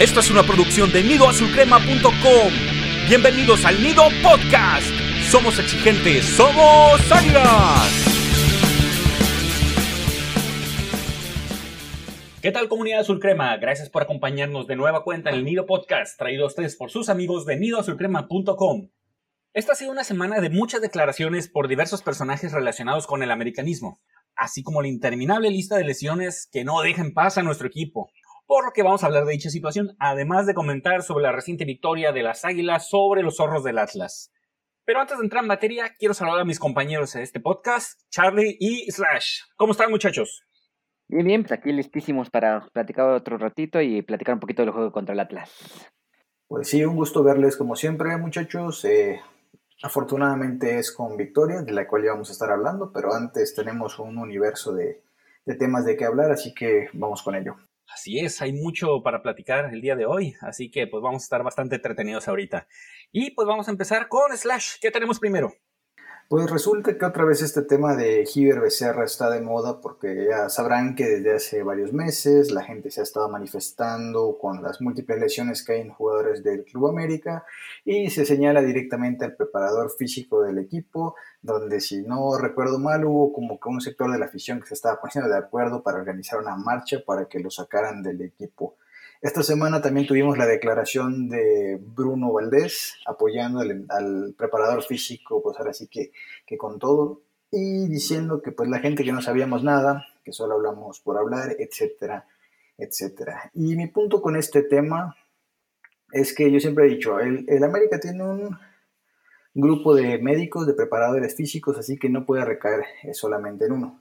Esta es una producción de nidoazulcrema.com. Bienvenidos al Nido Podcast. Somos exigentes, somos águilas. ¿Qué tal comunidad Azul Crema? Gracias por acompañarnos de nueva cuenta en el Nido Podcast, traído a ustedes por sus amigos de nidoazulcrema.com. Esta ha sido una semana de muchas declaraciones por diversos personajes relacionados con el americanismo, así como la interminable lista de lesiones que no dejan paz a nuestro equipo por lo que vamos a hablar de dicha situación, además de comentar sobre la reciente victoria de las Águilas sobre los zorros del Atlas. Pero antes de entrar en materia, quiero saludar a mis compañeros de este podcast, Charlie y Slash. ¿Cómo están muchachos? Bien, bien, pues aquí listísimos para platicar otro ratito y platicar un poquito del juego contra el Atlas. Pues sí, un gusto verles como siempre muchachos. Eh, afortunadamente es con victoria, de la cual ya vamos a estar hablando, pero antes tenemos un universo de, de temas de qué hablar, así que vamos con ello. Así es, hay mucho para platicar el día de hoy, así que pues vamos a estar bastante entretenidos ahorita. Y pues vamos a empezar con Slash. ¿Qué tenemos primero? Pues resulta que otra vez este tema de Giver Becerra está de moda porque ya sabrán que desde hace varios meses la gente se ha estado manifestando con las múltiples lesiones que hay en jugadores del Club América y se señala directamente al preparador físico del equipo, donde si no recuerdo mal hubo como que un sector de la afición que se estaba poniendo de acuerdo para organizar una marcha para que lo sacaran del equipo. Esta semana también tuvimos la declaración de Bruno Valdés apoyando al, preparador físico, pues ahora sí que, que, con todo, y diciendo que pues la gente que no sabíamos nada, que solo hablamos por hablar, etcétera, etcétera. Y mi punto con este tema es que yo siempre he dicho, el, el América tiene un grupo de médicos, de preparadores físicos, así que no puede recaer solamente en uno.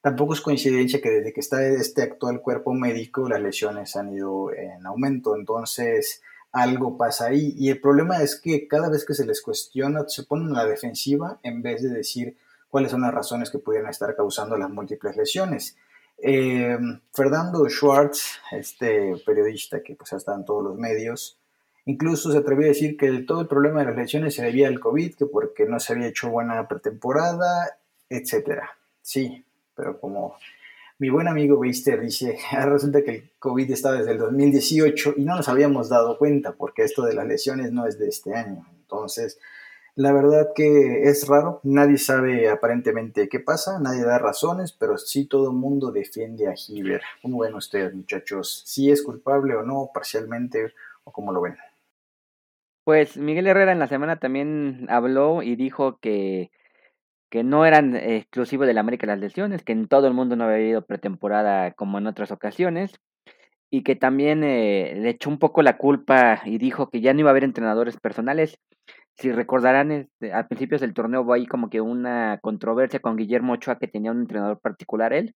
Tampoco es coincidencia que desde que está este actual cuerpo médico las lesiones han ido en aumento, entonces algo pasa ahí. Y el problema es que cada vez que se les cuestiona se ponen a la defensiva en vez de decir cuáles son las razones que pudieran estar causando las múltiples lesiones. Eh, Fernando Schwartz, este periodista que pues está en todos los medios, incluso se atrevió a decir que todo el problema de las lesiones se debía al COVID, que porque no se había hecho buena pretemporada, etcétera. Sí, pero como mi buen amigo Beister dice, resulta que el COVID está desde el 2018 y no nos habíamos dado cuenta porque esto de las lesiones no es de este año. Entonces, la verdad que es raro, nadie sabe aparentemente qué pasa, nadie da razones, pero sí todo el mundo defiende a Hiver. ¿Cómo ven ustedes, muchachos? ¿Si es culpable o no, parcialmente, o cómo lo ven? Pues Miguel Herrera en la semana también habló y dijo que que no eran exclusivos de la América las lesiones, que en todo el mundo no había habido pretemporada como en otras ocasiones, y que también eh, le echó un poco la culpa y dijo que ya no iba a haber entrenadores personales. Si recordarán, este, a principios del torneo hubo ahí como que una controversia con Guillermo Ochoa que tenía un entrenador particular él,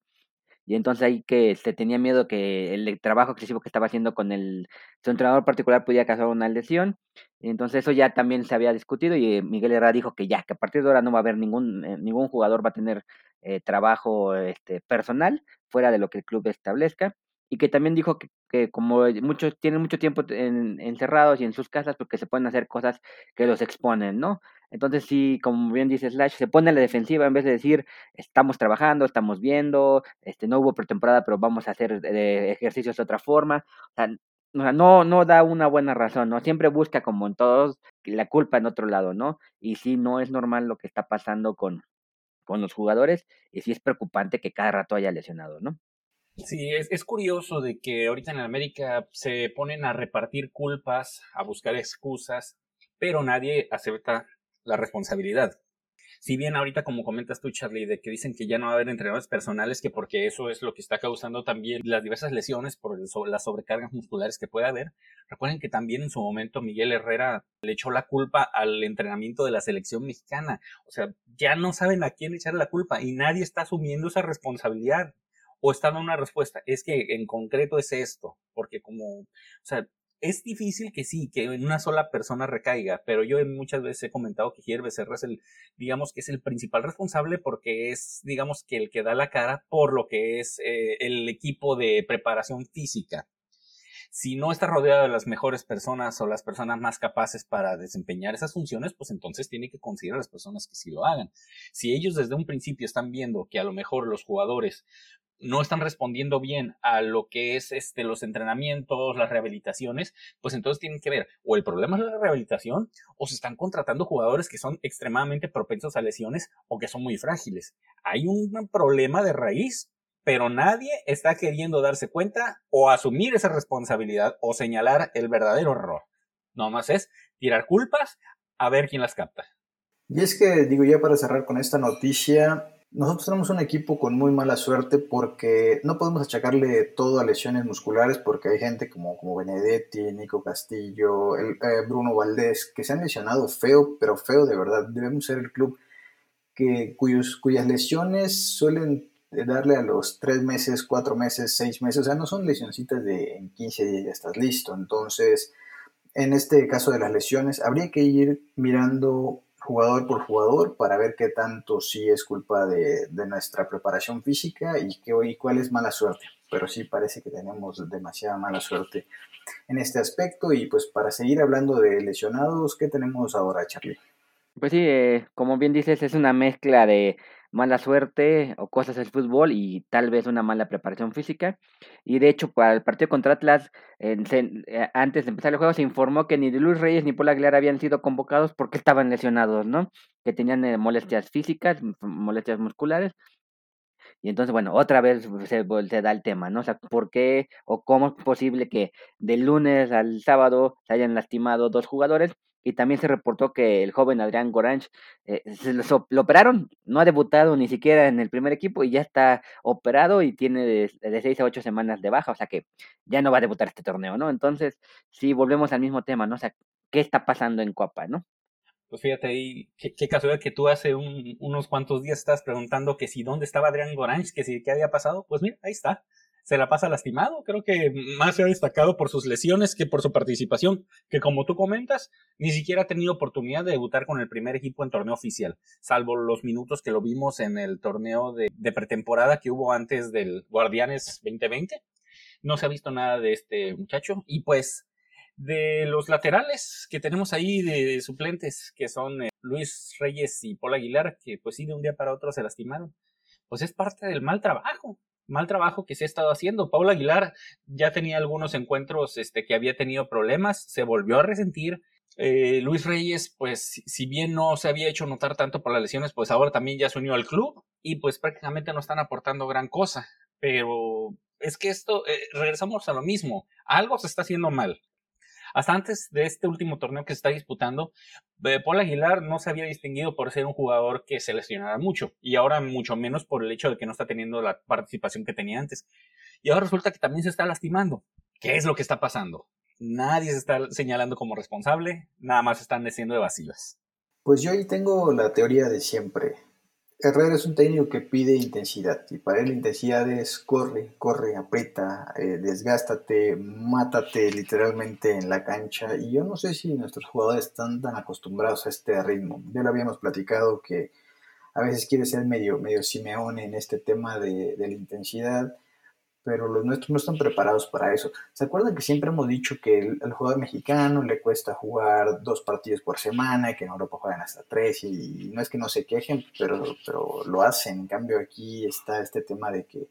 y entonces ahí que se tenía miedo que el trabajo excesivo que estaba haciendo con el su entrenador particular podía causar una lesión. Y entonces eso ya también se había discutido y eh, Miguel Herrera dijo que ya, que a partir de ahora no va a haber ningún, eh, ningún jugador va a tener eh, trabajo este, personal fuera de lo que el club establezca. Y que también dijo que, que como muchos tienen mucho tiempo en, encerrados y en sus casas, porque se pueden hacer cosas que los exponen, ¿no? Entonces sí, como bien dice Slash, se pone a la defensiva en vez de decir, estamos trabajando, estamos viendo, este no hubo pretemporada, pero vamos a hacer ejercicios de otra forma. O sea, no, no da una buena razón, ¿no? Siempre busca, como en todos, la culpa en otro lado, ¿no? Y sí, no es normal lo que está pasando con, con los jugadores, y sí es preocupante que cada rato haya lesionado, ¿no? Sí, es, es curioso de que ahorita en América se ponen a repartir culpas, a buscar excusas, pero nadie acepta la responsabilidad. Si bien ahorita, como comentas tú, Charlie, de que dicen que ya no va a haber entrenadores personales, que porque eso es lo que está causando también las diversas lesiones por las sobrecargas musculares que puede haber, recuerden que también en su momento Miguel Herrera le echó la culpa al entrenamiento de la selección mexicana. O sea, ya no saben a quién echar la culpa y nadie está asumiendo esa responsabilidad o está dando una respuesta. Es que en concreto es esto, porque como, o sea, es difícil que sí, que en una sola persona recaiga, pero yo muchas veces he comentado que Javier Becerra es el, digamos que es el principal responsable porque es, digamos que el que da la cara por lo que es eh, el equipo de preparación física. Si no está rodeado de las mejores personas o las personas más capaces para desempeñar esas funciones, pues entonces tiene que considerar a las personas que sí lo hagan. Si ellos desde un principio están viendo que a lo mejor los jugadores no están respondiendo bien a lo que es este, los entrenamientos, las rehabilitaciones, pues entonces tienen que ver o el problema es la rehabilitación o se están contratando jugadores que son extremadamente propensos a lesiones o que son muy frágiles. Hay un problema de raíz, pero nadie está queriendo darse cuenta o asumir esa responsabilidad o señalar el verdadero error. No más es tirar culpas a ver quién las capta. Y es que, digo, ya para cerrar con esta noticia, nosotros tenemos un equipo con muy mala suerte porque no podemos achacarle todo a lesiones musculares porque hay gente como, como Benedetti, Nico Castillo, el, eh, Bruno Valdés, que se han lesionado feo, pero feo de verdad. Debemos ser el club que, cuyos, cuyas lesiones suelen darle a los tres meses, cuatro meses, seis meses, o sea, no son lesioncitas de en 15 días ya estás listo. Entonces, en este caso de las lesiones, habría que ir mirando jugador por jugador para ver qué tanto sí es culpa de, nuestra preparación física y, qué, y cuál es mala suerte. Pero sí parece que tenemos demasiada mala suerte en este aspecto. Y pues para seguir hablando de lesionados, ¿qué tenemos ahora, Charlie? Pues sí, eh, como bien dices, es una mezcla de mala suerte o cosas del fútbol y tal vez una mala preparación física. Y de hecho, para el partido contra Atlas, eh, antes de empezar el juego, se informó que ni Luis Reyes ni Paul Aguilar habían sido convocados porque estaban lesionados, ¿no? Que tenían eh, molestias físicas, molestias musculares. Y entonces, bueno, otra vez se, se, da el tema, ¿no? O sea, ¿por qué o cómo es posible que del lunes al sábado se hayan lastimado dos jugadores y también se reportó que el joven Adrián Goranch eh, se lo, operaron, no ha debutado ni siquiera en el primer equipo y ya está operado y tiene de, de seis a ocho semanas de baja, o sea que ya no va a debutar este torneo, ¿no? Entonces, si volvemos al mismo tema, ¿no? O sea, ¿qué está pasando en Copa, ¿no? Pues fíjate ahí, qué, casualidad que tú hace unos cuantos días estás preguntando que si dónde estaba Adrián Goranch, que si qué había pasado, pues mira, ahí está se la pasa lastimado. Creo que más se ha destacado por sus lesiones que por su participación, que como tú comentas, ni siquiera ha tenido oportunidad de debutar con el primer equipo en torneo oficial, salvo los minutos que lo vimos en el torneo de, pretemporada que hubo antes del Guardianes 2020. No se ha visto nada de este muchacho y pues de los laterales que tenemos ahí de suplentes, que son eh, Luis Reyes y Paul Aguilar, que pues sí, de un día para otro se lastimaron, pues es parte del mal trabajo mal trabajo que se ha estado haciendo. Paul Aguilar ya tenía algunos encuentros este, que había tenido problemas, se volvió a resentir. Eh, Luis Reyes, pues si bien no se había hecho notar tanto por las lesiones, pues ahora también ya se unió al club y pues prácticamente no están aportando gran cosa. Pero es que esto, eh, regresamos a lo mismo, algo se está haciendo mal. Hasta antes de este último torneo que se está disputando, eh, Paul Aguilar no se había distinguido por ser un jugador que se lesionara mucho y ahora mucho menos por el hecho de que no está teniendo la participación que tenía antes. Y ahora resulta que también se está lastimando. ¿Qué es lo que está pasando? Nadie se está señalando como responsable, nada más están diciendo evasivas. Pues yo ahí tengo la teoría de siempre. Herrera es un técnico que pide intensidad y para él la intensidad es corre, corre, aprieta, eh, desgástate, mátate literalmente en la cancha y yo no sé si nuestros jugadores están tan acostumbrados a este ritmo. Ya lo habíamos platicado que a veces quiere ser medio, medio Simeone en este tema de, de la intensidad pero los nuestros no están preparados para eso. ¿Se acuerdan que siempre hemos dicho que el, jugador mexicano le cuesta jugar dos partidos por semana y que en Europa juegan hasta tres y, no es que no se quejen, pero, pero lo hacen. En cambio aquí está este tema de que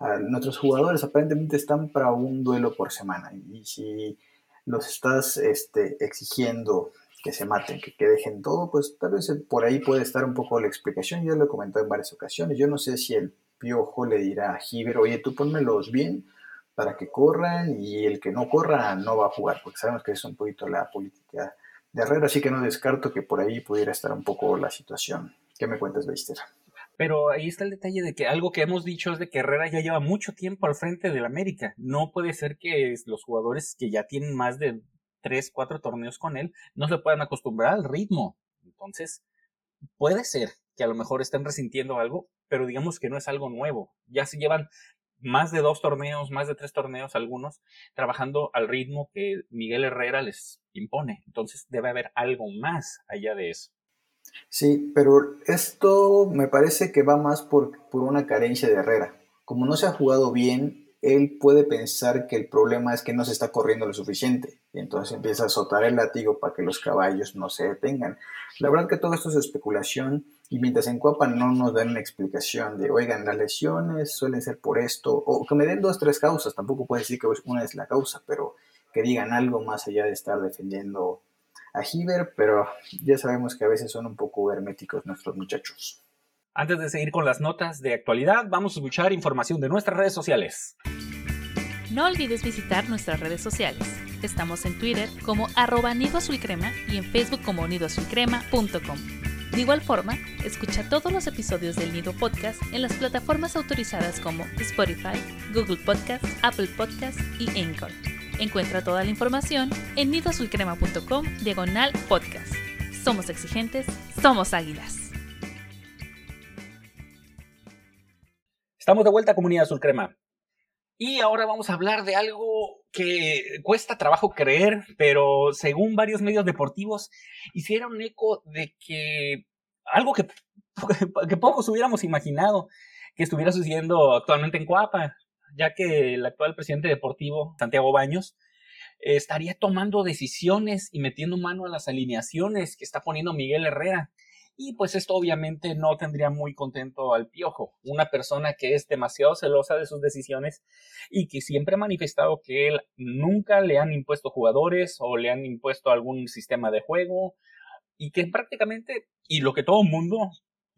ah, nuestros jugadores aparentemente están para un duelo por semana y si los estás este, exigiendo que se maten, que, que dejen todo, pues tal vez por ahí puede estar un poco la explicación. Yo lo he comentado en varias ocasiones. Yo no sé si el Piojo le dirá a Giver, oye, tú pónmelos bien para que corran y el que no corra no va a jugar, porque sabemos que es un poquito la política de Herrera, así que no descarto que por ahí pudiera estar un poco la situación. ¿Qué me cuentas, Beister? Pero ahí está el detalle de que algo que hemos dicho es de que Herrera ya lleva mucho tiempo al frente del América. No puede ser que los jugadores que ya tienen más de tres, cuatro torneos con él no se puedan acostumbrar al ritmo. Entonces, puede ser que a lo mejor estén resintiendo algo, pero digamos que no es algo nuevo. Ya se llevan más de dos torneos, más de tres torneos algunos, trabajando al ritmo que Miguel Herrera les impone. Entonces debe haber algo más allá de eso. Sí, pero esto me parece que va más por, por una carencia de Herrera. Como no se ha jugado bien, él puede pensar que el problema es que no se está corriendo lo suficiente y entonces empieza a azotar el látigo para que los caballos no se detengan. La verdad que todo esto es especulación Y mientras en Cuapa no nos dan una explicación de, oigan, las lesiones suelen ser por esto, o que me den dos, tres causas, tampoco puede decir que una es la causa, pero que digan algo más allá de estar defendiendo a Hiver, pero ya sabemos que a veces son un poco herméticos nuestros muchachos. Antes de seguir con las notas de actualidad, vamos a escuchar información de nuestras redes sociales. No olvides visitar nuestras redes sociales. Estamos en Twitter como arroba nido azul crema y en Facebook como nidoazulcrema.com. De igual forma, escucha todos los episodios del Nido Podcast en las plataformas autorizadas como Spotify, Google Podcast, Apple Podcast y Anchor. Encuentra toda la información en nidoazulcrema.com diagonal podcast. Somos exigentes, somos águilas. Estamos de vuelta, comunidad azul crema. Y ahora vamos a hablar de algo que cuesta trabajo creer, pero según varios medios deportivos hicieron eco de que algo que, que pocos hubiéramos imaginado que estuviera sucediendo actualmente en Coapa ya que el actual presidente deportivo, Santiago Baños, estaría tomando decisiones y metiendo mano a las alineaciones que está poniendo Miguel Herrera. Y pues esto obviamente no tendría muy contento al Piojo, una persona que es demasiado celosa de sus decisiones y que siempre ha manifestado que él nunca le han impuesto jugadores o le han impuesto algún sistema de juego y que prácticamente, y lo que todo mundo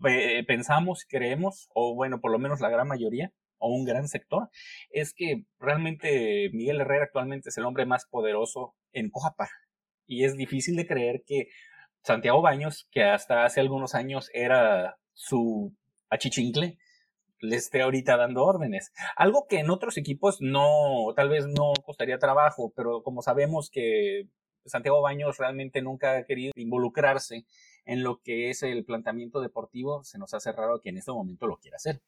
eh, pensamos, creemos, o bueno, por lo menos la gran mayoría, o un gran sector, es que realmente Miguel Herrera actualmente es el hombre más poderoso en Coapa. Y es difícil de creer que Santiago Baños, que hasta hace algunos años era su achichincle, le esté ahorita dando órdenes. Algo que en otros equipos no, tal vez no costaría trabajo, pero como sabemos que Santiago Baños realmente nunca ha querido involucrarse en lo que es el planteamiento deportivo, se nos hace raro que en este momento lo quiera hacer.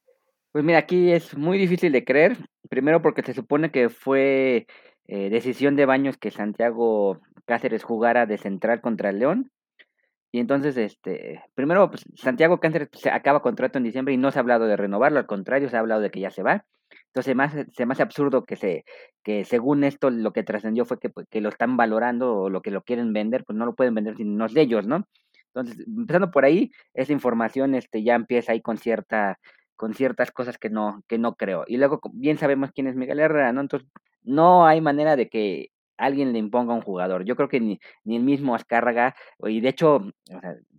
Pues mira, aquí es muy difícil de creer, primero porque se supone que fue eh, decisión de Baños que Santiago Cáceres jugara de central contra el León. Y entonces, este, primero, pues, Santiago Cáceres se acaba contrato en diciembre y no se ha hablado de renovarlo, al contrario, se ha hablado de que ya se va. Entonces, más, se me hace absurdo que, se, que según esto lo que trascendió fue que, pues, que lo están valorando o lo que lo quieren vender, pues no lo pueden vender sin los de ellos, ¿no? Entonces, empezando por ahí, esa información este, ya empieza ahí con cierta con ciertas cosas que no, que no creo. Y luego bien sabemos quién es Miguel Herrera, ¿no? Entonces, no hay manera de que alguien le imponga un jugador. Yo creo que ni, ni el mismo Azcárraga, y de hecho,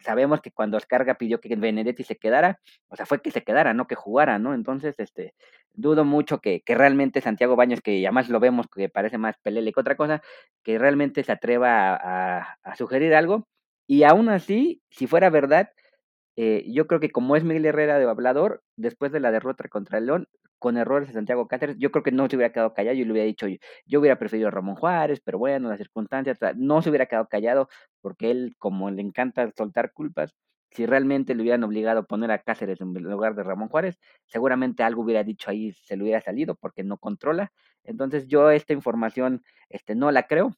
sabemos que cuando Azcárraga pidió que Benedetti se quedara, o sea, fue que se quedara, no que jugara, ¿no? Entonces, este, dudo mucho que, que realmente Santiago Baños, que además lo vemos que parece más pelele que otra cosa, que realmente se atreva a, a sugerir algo. Y aún así, si fuera verdad, eh, yo creo que como es Miguel Herrera de hablador, después de la derrota contra el León, con errores de Santiago Cáceres, yo creo que no se hubiera quedado callado, yo le hubiera dicho, yo hubiera preferido a Ramón Juárez, pero bueno, las circunstancias, no se hubiera quedado callado, porque él, como le encanta soltar culpas, si realmente le hubieran obligado a poner a Cáceres en lugar de Ramón Juárez, seguramente algo hubiera dicho ahí, se le hubiera salido, porque no controla. Entonces yo esta información este, no la creo,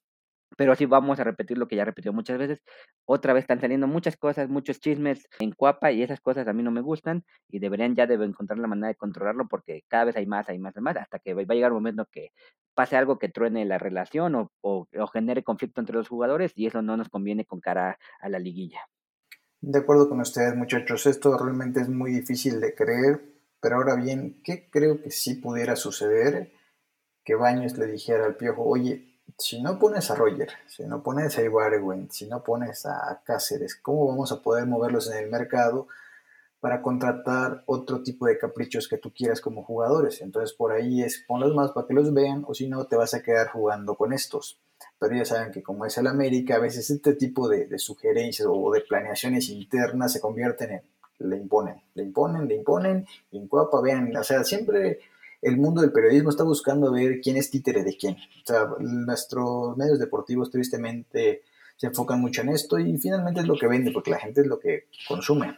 pero sí vamos a repetir lo que ya repetido muchas veces. Otra vez están saliendo muchas cosas, muchos chismes en Cuapa y esas cosas a mí no me gustan y deberían ya deben encontrar la manera de controlarlo porque cada vez hay más, hay más, hay más, hasta que va a llegar un momento que pase algo que truene la relación o, o, o genere conflicto entre los jugadores y eso no nos conviene con cara a la liguilla. De acuerdo con ustedes, muchachos, esto realmente es muy difícil de creer, pero ahora bien, ¿qué creo que sí pudiera suceder? Que Baños le dijera al Piojo, oye, si no pones a Roger, si no pones a Ibargüen, si no pones a Cáceres, ¿cómo vamos a poder moverlos en el mercado para contratar otro tipo de caprichos que tú quieras como jugadores? Entonces por ahí es ponlos más para que los vean o si no te vas a quedar jugando con estos. Pero ya saben que como es el América, a veces este tipo de, sugerencias o de planeaciones internas se convierten en le imponen, le imponen, le imponen, y en Cuapa, vean, o sea, siempre el mundo del periodismo está buscando ver quién es títere de quién. Nuestros medios deportivos tristemente se enfocan mucho en esto y finalmente es lo que vende, porque la gente es lo que consume.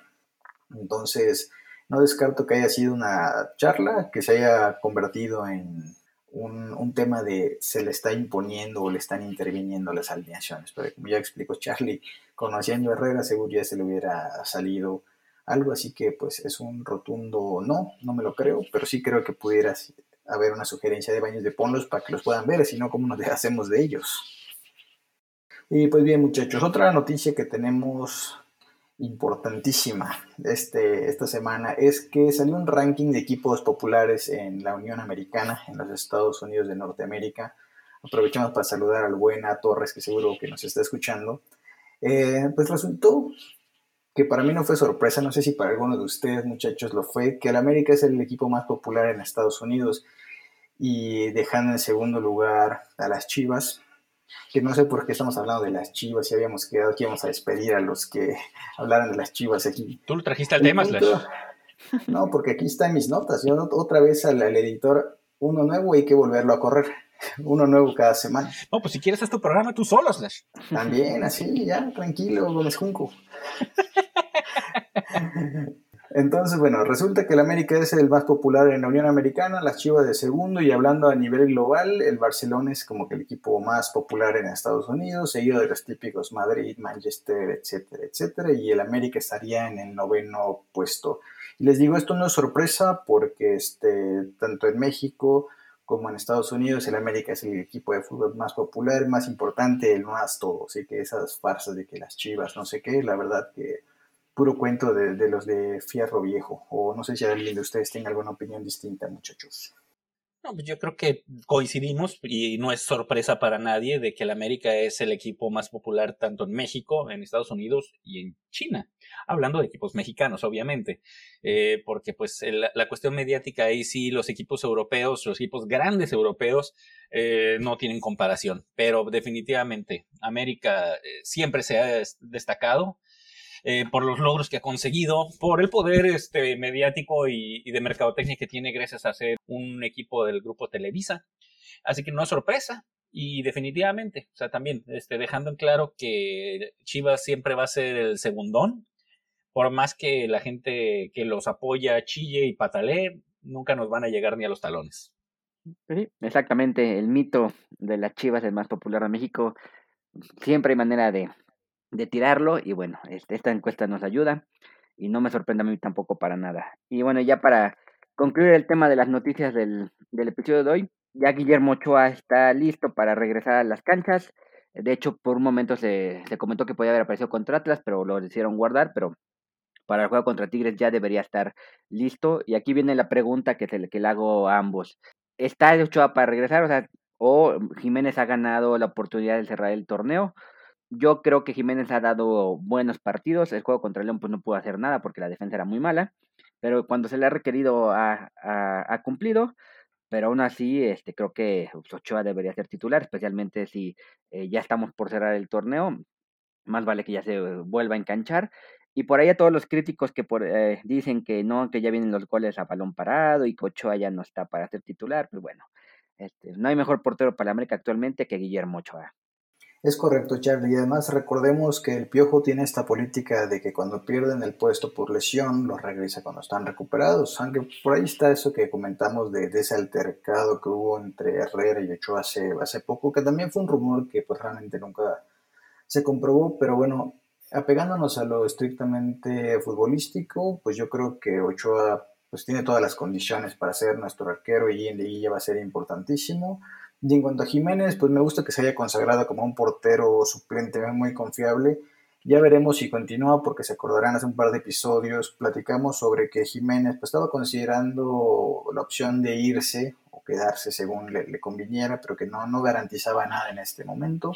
Entonces, no descarto que haya sido una charla que se haya convertido en un, tema de se le está imponiendo o le están interviniendo las alineaciones. Pero como ya explicó Charlie, conociendo a Herrera, seguro ya se le hubiera salido algo así que pues es un rotundo no, no me lo creo, pero sí creo que pudiera haber una sugerencia de baños de ponlos para que los puedan ver, si no, ¿cómo nos deshacemos de ellos? Y pues bien muchachos, otra noticia que tenemos importantísima este, esta semana es que salió un ranking de equipos populares en la Unión Americana, en los Estados Unidos de Norteamérica. Aprovechamos para saludar al buen Torres, que seguro que nos está escuchando. Eh, pues resultó que para mí no fue sorpresa, no sé si para algunos de ustedes muchachos lo fue, que el América es el equipo más popular en Estados Unidos y dejando en segundo lugar a las Chivas, que no sé por qué estamos hablando de las chivas y habíamos quedado que íbamos a despedir a los que hablaran de las chivas aquí. ¿Tú lo trajiste al tema, Slash? No, porque aquí están mis notas. Yo otra vez al, editor, uno nuevo hay que volverlo a correr. Uno nuevo cada semana. No, pues si quieres haz tu programa tú solo, Slash. También, así, ya, tranquilo, Gómez Junco. Entonces, bueno, resulta que el América es el más popular en la Unión Americana, las Chivas de segundo y hablando a nivel global, el Barcelona es como que el equipo más popular en Estados Unidos, seguido de los típicos Madrid, Manchester, etcétera, etcétera, y el América estaría en el noveno puesto. Y les digo, esto no es sorpresa porque este, tanto en México como en Estados Unidos, el América es el equipo de fútbol más popular, más importante, el más todo, así que esas farsas de que las Chivas, no sé qué, la verdad que puro cuento de, los de Fierro Viejo. O no sé si alguien de ustedes tenga alguna opinión distinta, muchachos. No, pues yo creo que coincidimos y no es sorpresa para nadie de que el América es el equipo más popular tanto en México, en Estados Unidos y en China. Hablando de equipos mexicanos, obviamente, eh, porque pues la cuestión mediática ahí sí, los equipos europeos, los equipos grandes europeos eh, no tienen comparación, pero definitivamente América eh, siempre se ha destacado eh, por los logros que ha conseguido, por el poder este, mediático y, de mercadotecnia que tiene gracias a ser un equipo del grupo Televisa. Así que no es sorpresa. Y definitivamente, o sea, también este, dejando en claro que Chivas siempre va a ser el segundón, por más que la gente que los apoya chille y patalee, nunca nos van a llegar ni a los talones. Sí, exactamente, el mito de las Chivas, el más popular de México, siempre hay manera de, de tirarlo y bueno, este, esta encuesta nos ayuda y no me sorprende a mí tampoco para nada. Y bueno, ya para concluir el tema de las noticias del, del episodio de hoy, ya Guillermo Ochoa está listo para regresar a las canchas. De hecho, por un momento se, se comentó que podía haber aparecido contra Atlas, pero lo hicieron guardar, pero para el juego contra Tigres ya debería estar listo. Y aquí viene la pregunta que, se, que le hago a ambos. ¿Está Ochoa para regresar? O sea, o Jiménez ha ganado la oportunidad de cerrar el torneo, yo creo que Jiménez ha dado buenos partidos. El juego contra León pues no pudo hacer nada porque la defensa era muy mala. Pero cuando se le ha requerido ha, cumplido. Pero aún así, este, creo que Ochoa debería ser titular, especialmente si eh, ya estamos por cerrar el torneo. Más vale que ya se vuelva a enganchar. Y por ahí a todos los críticos que por, eh, dicen que no, que ya vienen los goles a balón parado y que Ochoa ya no está para ser titular, pues bueno, este, no hay mejor portero para América actualmente que Guillermo Ochoa. Es correcto, Charlie. Y además recordemos que el Piojo tiene esta política de que cuando pierden el puesto por lesión, los regresa cuando están recuperados. Aunque por ahí está eso que comentamos de, ese altercado que hubo entre Herrera y Ochoa hace, hace poco, que también fue un rumor que pues realmente nunca se comprobó. Pero bueno, apegándonos a lo estrictamente futbolístico, pues yo creo que Ochoa pues tiene todas las condiciones para ser nuestro arquero y en liguilla va a ser importantísimo. Y en cuanto a Jiménez, pues me gusta que se haya consagrado como un portero suplente muy confiable. Ya veremos si continúa, porque se acordarán hace un par de episodios, platicamos sobre que Jiménez pues, estaba considerando la opción de irse o quedarse según le, conviniera, pero que no, no garantizaba nada en este momento.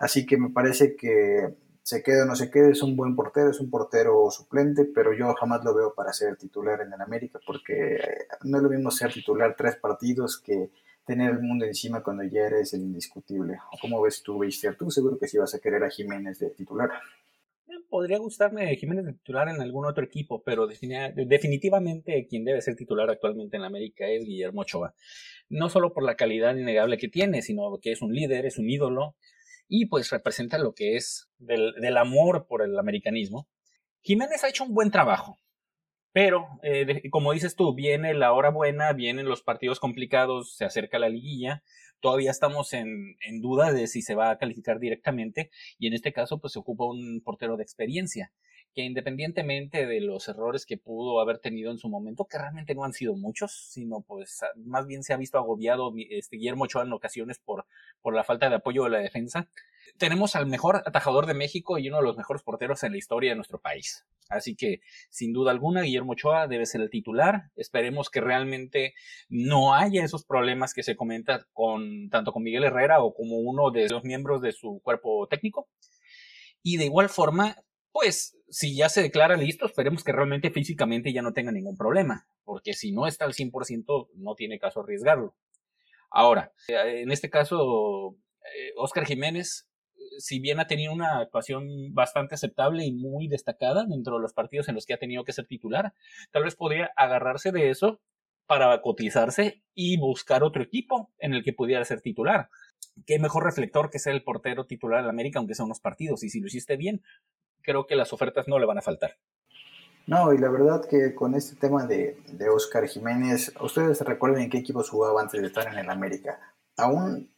Así que me parece que se quede o no se quede, es un buen portero, es un portero suplente, pero yo jamás lo veo para ser titular en el América, porque no es lo mismo ser titular tres partidos que tener el mundo encima cuando ya eres el indiscutible. ¿O cómo ves tú, Beister? Tú seguro que sí vas a querer a Jiménez de titular. Eh, podría gustarme Jiménez de titular en algún otro equipo, pero definitivamente quien debe ser titular actualmente en América es Guillermo Ochoa. No solo por la calidad innegable que tiene, sino que es un líder, es un ídolo y pues representa lo que es del amor por el americanismo. Jiménez ha hecho un buen trabajo, pero, eh, como dices tú, viene la hora buena, vienen los partidos complicados, se acerca la liguilla, todavía estamos en, en, duda de si se va a calificar directamente y en este caso pues se ocupa un portero de experiencia que independientemente de los errores que pudo haber tenido en su momento, que realmente no han sido muchos, sino pues más bien se ha visto agobiado este Guillermo Ochoa en ocasiones por, por la falta de apoyo de la defensa, tenemos al mejor atajador de México y uno de los mejores porteros en la historia de nuestro país. Así que, sin duda alguna, Guillermo Ochoa debe ser el titular. Esperemos que realmente no haya esos problemas que se comentan con tanto con Miguel Herrera o como uno de los miembros de su cuerpo técnico. Y de igual forma, pues, si ya se declara listo, esperemos que realmente físicamente ya no tenga ningún problema, porque si no está al 100%, no tiene caso arriesgarlo. Ahora, en este caso, Oscar eh, Jiménez si bien ha tenido una actuación bastante aceptable y muy destacada dentro de los partidos en los que ha tenido que ser titular, tal vez podría agarrarse de eso para cotizarse y buscar otro equipo en el que pudiera ser titular. Qué mejor reflector que ser el portero titular de América, aunque sea unos partidos. Y si lo hiciste bien, creo que las ofertas no le van a faltar. No, y la verdad que con este tema de, de Oscar Jiménez, ustedes recuerden en qué equipos jugaba antes de estar en el América. Aún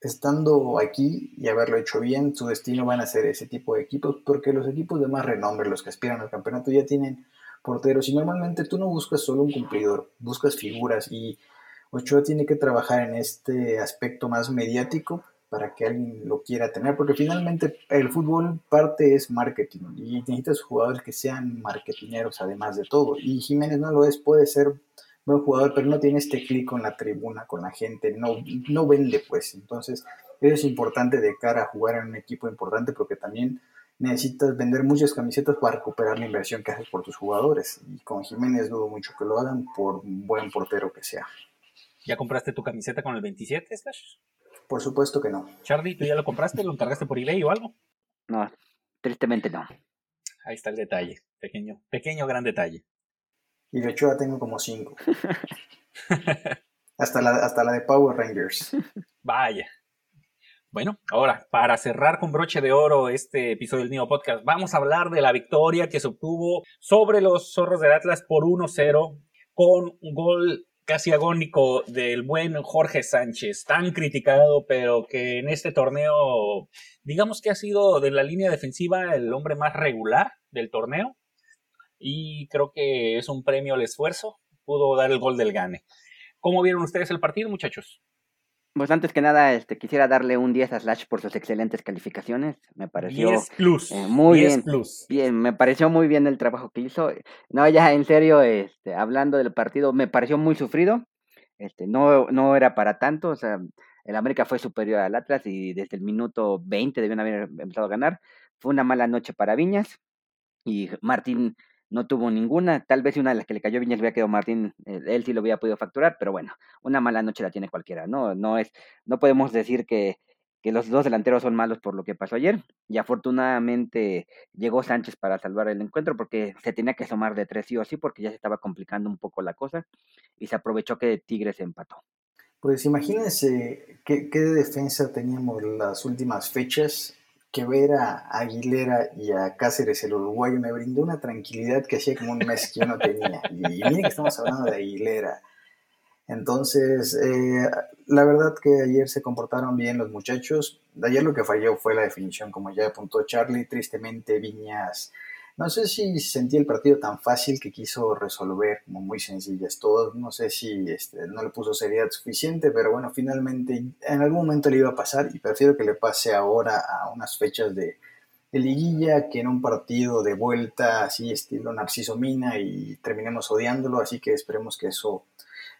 estando aquí y haberlo hecho bien, su destino van a ser ese tipo de equipos, porque los equipos de más renombre, los que aspiran al campeonato, ya tienen porteros y normalmente tú no buscas solo un cumplidor, buscas figuras y Ochoa tiene que trabajar en este aspecto más mediático para que alguien lo quiera tener, porque finalmente el fútbol parte es marketing y necesitas jugadores que sean marketineros además de todo y Jiménez no lo es, puede ser buen jugador, pero no tiene este clic con la tribuna, con la gente, no, no vende pues. Entonces, eso es importante de cara a jugar en un equipo importante porque también necesitas vender muchas camisetas para recuperar la inversión que haces por tus jugadores. Y con Jiménez dudo mucho que lo hagan por buen portero que sea. ¿Ya compraste tu camiseta con el 27, Slash? Por supuesto que no. Charlie, ¿tú ya lo compraste? ¿Lo encargaste por eBay o algo? No, tristemente no. Ahí está el detalle. Pequeño, pequeño gran detalle. Y de hecho ya tengo como cinco. hasta, la, hasta la de Power Rangers. Vaya. Bueno, ahora, para cerrar con broche de oro este episodio del Neo Podcast, vamos a hablar de la victoria que se obtuvo sobre los Zorros del Atlas por 1-0 con un gol casi agónico del buen Jorge Sánchez, tan criticado, pero que en este torneo, digamos que ha sido de la línea defensiva el hombre más regular del torneo y creo que es un premio al esfuerzo. Pudo dar el gol del Gane. ¿Cómo vieron ustedes el partido, muchachos? Pues antes que nada, este, quisiera darle un 10 a Slash por sus excelentes calificaciones. Me pareció 10 plus. Eh, muy 10 bien. plus. Bien, me pareció muy bien el trabajo que hizo. No, ya en serio, este, hablando del partido, me pareció muy sufrido. Este, no, no era para tanto. O sea, el América fue superior al Atlas y desde el minuto 20 debían haber empezado a ganar. Fue una mala noche para Viñas y Martín no tuvo ninguna. Tal vez una de las que le cayó Viñas había quedado Martín, eh, él sí lo había podido facturar, pero bueno, una mala noche la tiene cualquiera, ¿no? No es, no podemos decir que, que los dos delanteros son malos por lo que pasó ayer. Y afortunadamente llegó Sánchez para salvar el encuentro porque se tenía que sumar de tres sí o sí porque ya se estaba complicando un poco la cosa y se aprovechó que Tigres empató. Pues imagínense qué, qué defensa teníamos las últimas fechas que ver a Aguilera y a Cáceres, el uruguayo, me brindó una tranquilidad que hacía como un mes que yo no tenía. Y, miren que estamos hablando de Aguilera. Entonces, eh, la verdad que ayer se comportaron bien los muchachos. Ayer lo que falló fue la definición, como ya apuntó Charlie. Tristemente, Viñas no sé si sentí el partido tan fácil que quiso resolver, como muy sencillas todas. No sé si este, no le puso seriedad suficiente, pero bueno, finalmente en algún momento le iba a pasar y prefiero que le pase ahora a unas fechas de, liguilla que en un partido de vuelta así estilo Narciso Mina y terminemos odiándolo. Así que esperemos que eso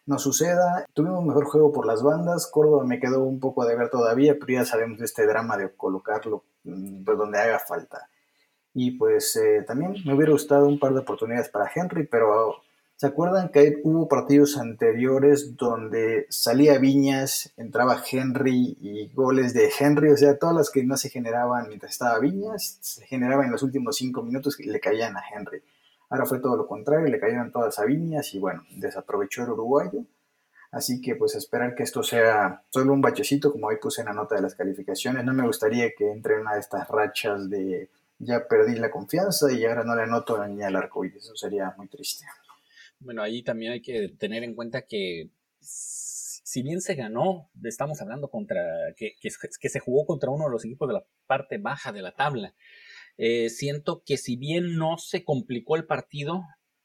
no suceda. Tuvimos un mejor juego por las bandas. Córdoba me quedó un poco de ver todavía, pero ya sabemos de este drama de colocarlo mm, pues, donde haga falta. Y pues eh, también me hubiera gustado un par de oportunidades para Henry, pero ¿se acuerdan que hubo partidos anteriores donde salía Viñas, entraba Henry y goles de Henry? O sea, todas las que no se generaban mientras estaba Viñas, se generaban en los últimos cinco minutos y le caían a Henry. Ahora fue todo lo contrario, le cayeron todas a Viñas y bueno, desaprovechó el uruguayo. Así que pues esperar que esto sea solo un bachecito, como hoy puse en la nota de las calificaciones. No me gustaría que entre una de estas rachas de ya perdí la confianza y ahora no le anoto ni al arco y eso sería muy triste. Bueno, ahí también hay que tener en cuenta que si bien se ganó, estamos hablando contra que, que, se jugó contra uno de los equipos de la parte baja de la tabla. Eh, siento que si bien no se complicó el partido,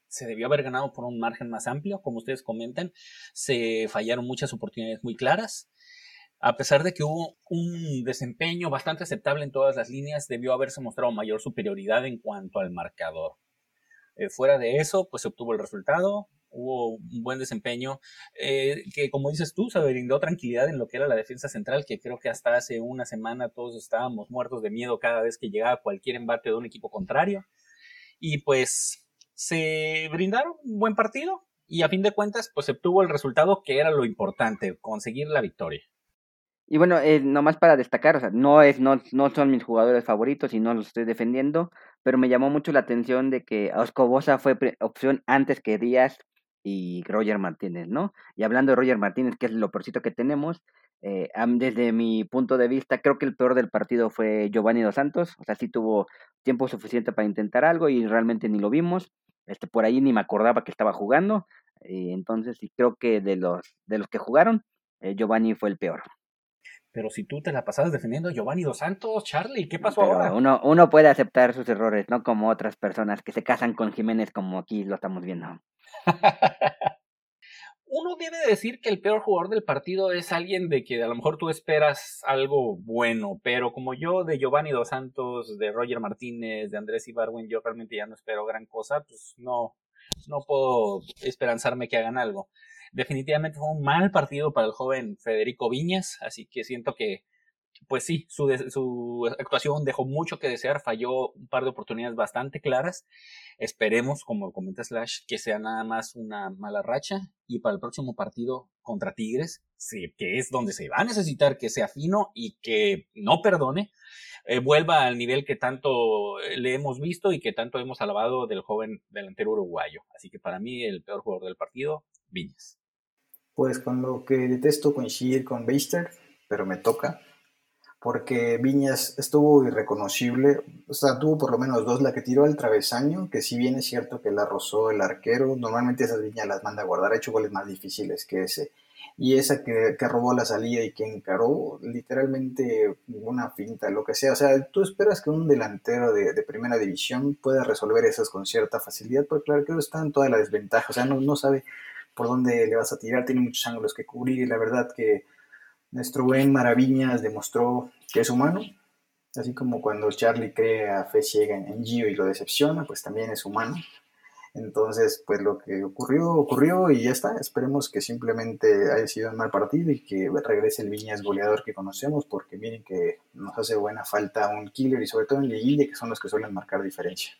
se debió haber ganado por un margen más amplio, como ustedes comentan. Se fallaron muchas oportunidades muy claras. A pesar de que hubo un desempeño bastante aceptable en todas las líneas, debió haberse mostrado mayor superioridad en cuanto al marcador. Eh, fuera de eso, pues se obtuvo el resultado, hubo un buen desempeño, eh, que como dices tú, se brindó tranquilidad en lo que era la defensa central, que creo que hasta hace una semana todos estábamos muertos de miedo cada vez que llegaba cualquier embate de un equipo contrario. Y pues se brindaron un buen partido y a fin de cuentas, pues se obtuvo el resultado que era lo importante, conseguir la victoria. Y bueno, eh, nomás para destacar, o sea, no, es, no, no son mis jugadores favoritos y no los estoy defendiendo, pero me llamó mucho la atención de que Oscobosa fue opción antes que Díaz y Roger Martínez, ¿no? Y hablando de Roger Martínez, que es lo porcito que tenemos, eh, desde mi punto de vista, creo que el peor del partido fue Giovanni Dos Santos, o sea, sí tuvo tiempo suficiente para intentar algo y realmente ni lo vimos, este, por ahí ni me acordaba que estaba jugando, eh, entonces sí creo que de los, de los que jugaron, eh, Giovanni fue el peor. Pero si tú te la pasabas defendiendo a Giovanni Dos Santos, Charlie, ¿qué pasó ahora? Uno, uno puede aceptar sus errores, no como otras personas que se casan con Jiménez como aquí lo estamos viendo. Uno debe decir que el peor jugador del partido es alguien de que a lo mejor tú esperas algo bueno, pero como yo de Giovanni Dos Santos, de Roger Martínez, de Andrés Ibarwin, yo realmente ya no espero gran cosa, pues no, no puedo esperanzarme que hagan algo. Definitivamente fue un mal partido para el joven Federico Viñas, así que siento que pues sí, su, su, actuación dejó mucho que desear, falló un par de oportunidades bastante claras. Esperemos, como comenta Slash, que sea nada más una mala racha y para el próximo partido contra Tigres, sí, que es donde se va a necesitar que sea fino y que no perdone, eh, vuelva al nivel que tanto le hemos visto y que tanto hemos alabado del joven delantero uruguayo. Así que para mí el peor jugador del partido, Viñas. Pues con lo que detesto coincidir con Beister, pero me toca porque Viñas estuvo irreconocible, o sea, tuvo por lo menos dos, la que tiró al travesaño, que si bien es cierto que la rozó el arquero, normalmente esas Viñas las manda a guardar, ha hecho goles más difíciles que ese, y esa que, que robó la salida y que encaró, literalmente una finta, lo que sea, o sea, tú esperas que un delantero de, de primera división pueda resolver esas con cierta facilidad, porque el arquero está en toda la desventaja, o sea, no, no sabe por dónde le vas a tirar, tiene muchos ángulos que cubrir, la verdad que nuestro buen Maraviñas demostró que es humano, así como cuando Charlie cree a fe ciega en Gio y lo decepciona, pues también es humano. Entonces, pues lo que ocurrió, ocurrió y ya está. Esperemos que simplemente haya sido un mal partido y que regrese el Viñas goleador que conocemos, porque miren que nos hace buena falta un killer y sobre todo en liguilla, que son los que suelen marcar diferencia.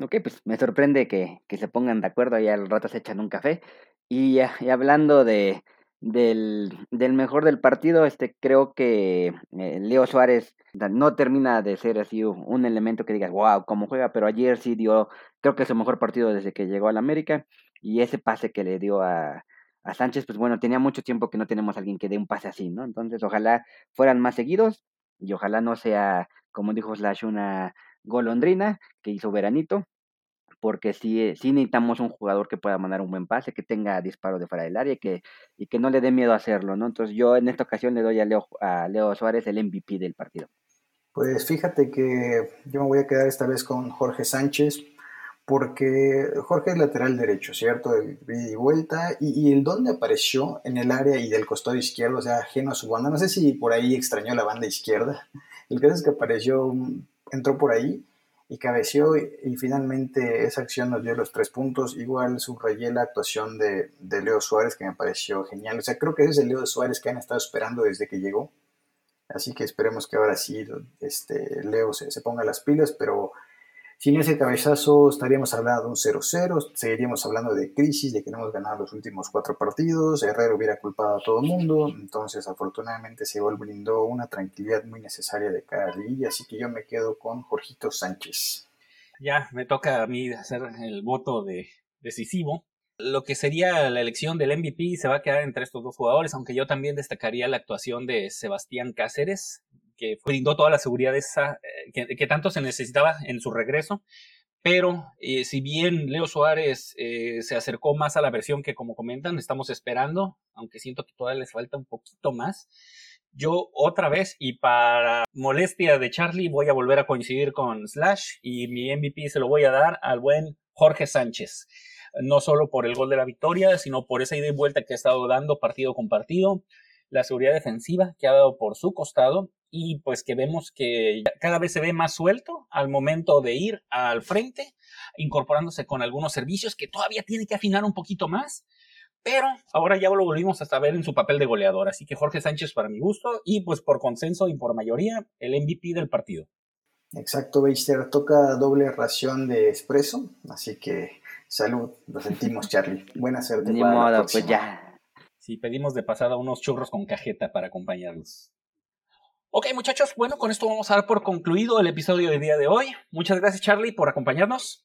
Ok, pues me sorprende que, se pongan de acuerdo y al rato se echan un café. Y hablando de, del, del mejor del partido, este creo que eh, Leo Suárez no termina de ser así un elemento que digas, wow, cómo juega, pero ayer sí dio, creo que es su mejor partido desde que llegó al América y ese pase que le dio a, a Sánchez, pues bueno, tenía mucho tiempo que no tenemos a alguien que dé un pase así, ¿no? Entonces, ojalá fueran más seguidos y ojalá no sea, como dijo Slash, una golondrina que hizo veranito, porque sí, sí necesitamos un jugador que pueda mandar un buen pase, que tenga disparo de fuera del área y que, y que no le dé miedo hacerlo, ¿no? Entonces yo en esta ocasión le doy a Leo, a Leo Suárez el MVP del partido. Pues fíjate que yo me voy a quedar esta vez con Jorge Sánchez, porque Jorge es lateral derecho, ¿cierto? El ida y vuelta, y, y, el donde apareció en el área y del costado izquierdo, o sea, ajeno a su banda, no sé si por ahí extrañó la banda izquierda, el caso es que apareció, entró por ahí, y cabeció y, finalmente esa acción nos dio los tres puntos. Igual subrayé la actuación de, de, Leo Suárez que me pareció genial. O sea, creo que ese es el Leo Suárez que han estado esperando desde que llegó. Así que esperemos que ahora sí este, Leo se, se ponga las pilas, pero sin ese cabezazo estaríamos hablando de un 0-0, seguiríamos hablando de crisis, de que no hemos ganado los últimos cuatro partidos, Herrera hubiera culpado a todo el mundo, entonces afortunadamente se brindó una tranquilidad muy necesaria de cara a así que yo me quedo con Jorgito Sánchez. Ya, me toca a mí hacer el voto de decisivo. Lo que sería la elección del MVP se va a quedar entre estos dos jugadores, aunque yo también destacaría la actuación de Sebastián Cáceres, que brindó toda la seguridad esa, eh, que, tanto se necesitaba en su regreso. Pero eh, si bien Leo Suárez eh, se acercó más a la versión que como comentan, estamos esperando, aunque siento que todavía les falta un poquito más, yo otra vez y para molestia de Charlie voy a volver a coincidir con Slash y mi MVP se lo voy a dar al buen Jorge Sánchez. No solo por el gol de la victoria, sino por esa ida y vuelta que ha estado dando partido con partido la seguridad defensiva que ha dado por su costado y pues que vemos que cada vez se ve más suelto al momento de ir al frente, incorporándose con algunos servicios que todavía tiene que afinar un poquito más, pero ahora ya lo volvimos hasta ver en su papel de goleador, así que Jorge Sánchez para mi gusto y pues por consenso y por mayoría el MVP del partido. Exacto, Beister, toca doble ración de espresso, así que salud, lo sentimos Charlie. Buena suerte. Ni modo, pues ya. Sí, pedimos de pasada unos churros con cajeta para acompañarlos. Ok, muchachos, bueno, con esto vamos a dar por concluido el episodio del día de hoy. Muchas gracias, Charlie, por acompañarnos.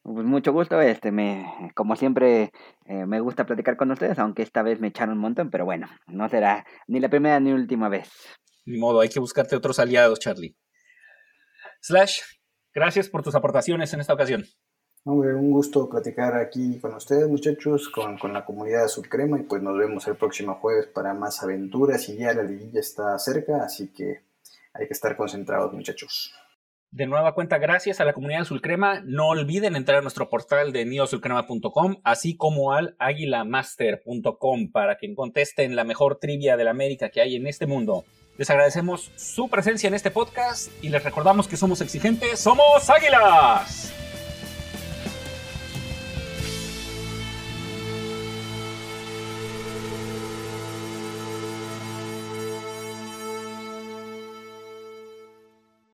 Pues mucho gusto, este, me, como siempre, eh, me gusta platicar con ustedes, aunque esta vez me echaron un montón, pero bueno, no será ni la primera ni última vez. Ni modo, hay que buscarte otros aliados, Charlie. Slash, gracias por tus aportaciones en esta ocasión. Un gusto platicar aquí con ustedes, muchachos, con, con la comunidad Azul Crema, y pues nos vemos el próximo jueves para más aventuras. Y ya la liguilla está cerca, así que hay que estar concentrados, muchachos. De nueva cuenta, gracias a la comunidad Azul Crema. No olviden entrar a nuestro portal de neoazulcrema.com, así como al aguilamaster.com para que contesten la mejor trivia de la América que hay en este mundo. Les agradecemos su presencia en este podcast y les recordamos que somos exigentes, somos águilas.